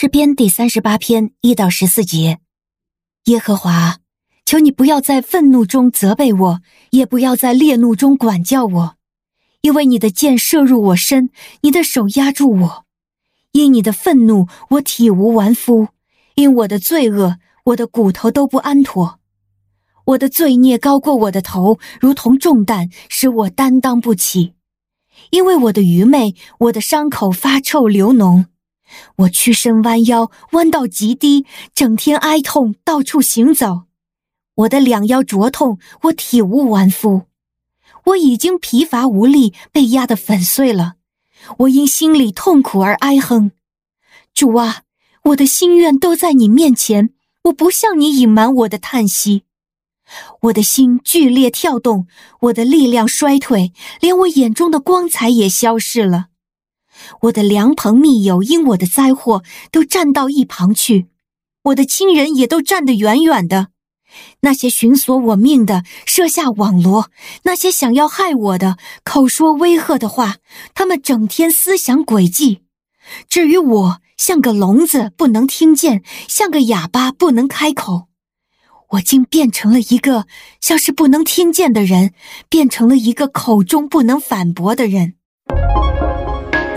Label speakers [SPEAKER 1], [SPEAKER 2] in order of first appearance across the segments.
[SPEAKER 1] 诗篇第三十八篇一到十四节，耶和华，求你不要在愤怒中责备我，也不要在烈怒中管教我，因为你的箭射入我身，你的手压住我。因你的愤怒，我体无完肤；因我的罪恶，我的骨头都不安妥。我的罪孽高过我的头，如同重担，使我担当不起。因为我的愚昧，我的伤口发臭流脓。我屈身弯腰，弯到极低，整天哀痛，到处行走。我的两腰灼痛，我体无完肤。我已经疲乏无力，被压得粉碎了。我因心里痛苦而哀哼。主啊，我的心愿都在你面前，我不向你隐瞒我的叹息。我的心剧烈跳动，我的力量衰退，连我眼中的光彩也消逝了。我的良朋密友因我的灾祸都站到一旁去，我的亲人也都站得远远的。那些寻索我命的设下网罗，那些想要害我的口说威吓的话，他们整天思想诡计。至于我，像个聋子，不能听见；像个哑巴，不能开口。我竟变成了一个像是不能听见的人，变成了一个口中不能反驳的人。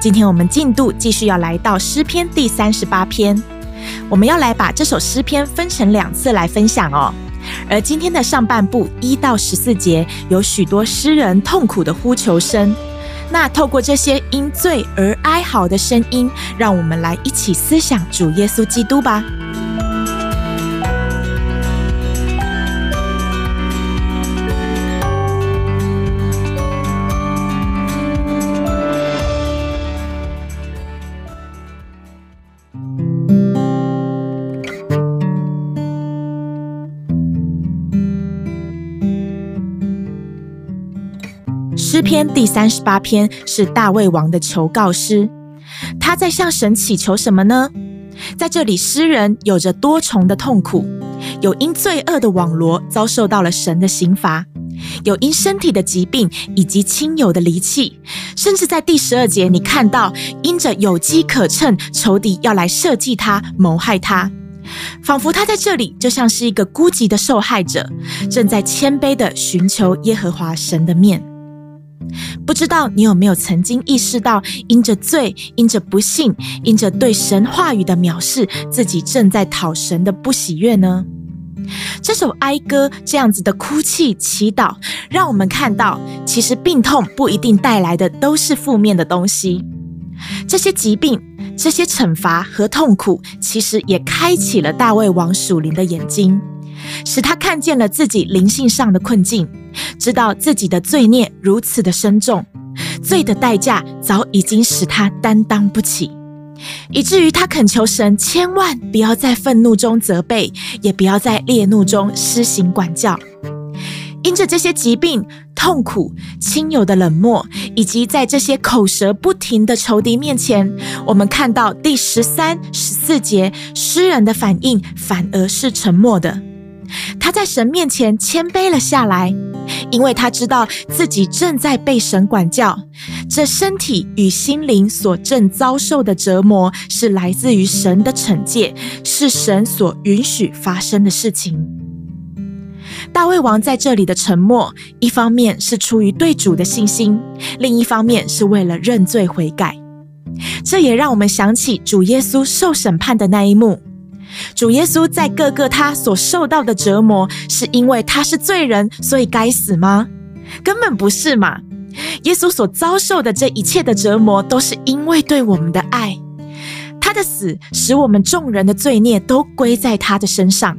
[SPEAKER 2] 今天我们进度继续要来到诗篇第三十八篇，我们要来把这首诗篇分成两次来分享哦。而今天的上半部一到十四节，有许多诗人痛苦的呼求声。那透过这些因罪而哀嚎的声音，让我们来一起思想主耶稣基督吧。诗篇第三十八篇是大卫王的求告诗，他在向神祈求什么呢？在这里，诗人有着多重的痛苦，有因罪恶的网罗遭受到了神的刑罚，有因身体的疾病以及亲友的离弃，甚至在第十二节，你看到因着有机可乘，仇敌要来设计他谋害他，仿佛他在这里就像是一个孤寂的受害者，正在谦卑地寻求耶和华神的面。不知道你有没有曾经意识到，因着罪、因着不信、因着对神话语的藐视，自己正在讨神的不喜悦呢？这首哀歌这样子的哭泣、祈祷，让我们看到，其实病痛不一定带来的都是负面的东西。这些疾病、这些惩罚和痛苦，其实也开启了大卫王属灵的眼睛。使他看见了自己灵性上的困境，知道自己的罪孽如此的深重，罪的代价早已经使他担当不起，以至于他恳求神千万不要在愤怒中责备，也不要在烈怒中施行管教。因着这些疾病、痛苦、亲友的冷漠，以及在这些口舌不停的仇敌面前，我们看到第十三、十四节诗人的反应反而是沉默的。他在神面前谦卑了下来，因为他知道自己正在被神管教，这身体与心灵所正遭受的折磨是来自于神的惩戒，是神所允许发生的事情。大卫王在这里的沉默，一方面是出于对主的信心，另一方面是为了认罪悔改。这也让我们想起主耶稣受审判的那一幕。主耶稣在各个他所受到的折磨，是因为他是罪人，所以该死吗？根本不是嘛！耶稣所遭受的这一切的折磨，都是因为对我们的爱。他的死使我们众人的罪孽都归在他的身上，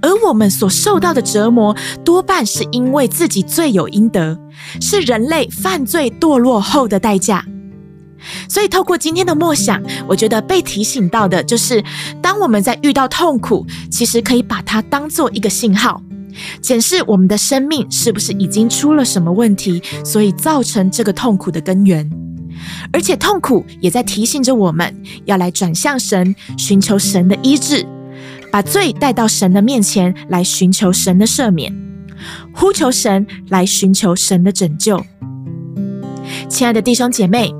[SPEAKER 2] 而我们所受到的折磨，多半是因为自己罪有应得，是人类犯罪堕落后的代价。所以，透过今天的默想，我觉得被提醒到的就是。我们在遇到痛苦，其实可以把它当做一个信号，检视我们的生命是不是已经出了什么问题，所以造成这个痛苦的根源。而且痛苦也在提醒着我们要来转向神，寻求神的医治，把罪带到神的面前来寻求神的赦免，呼求神来寻求神的拯救。亲爱的弟兄姐妹，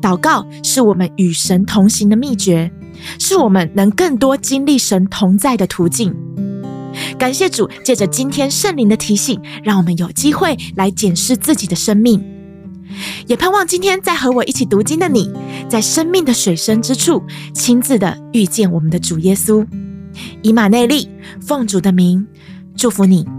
[SPEAKER 2] 祷告是我们与神同行的秘诀，是我们能更多经历神同在的途径。感谢主，借着今天圣灵的提醒，让我们有机会来检视自己的生命。也盼望今天在和我一起读经的你，在生命的水深之处，亲自的遇见我们的主耶稣。以马内利，奉主的名，祝福你。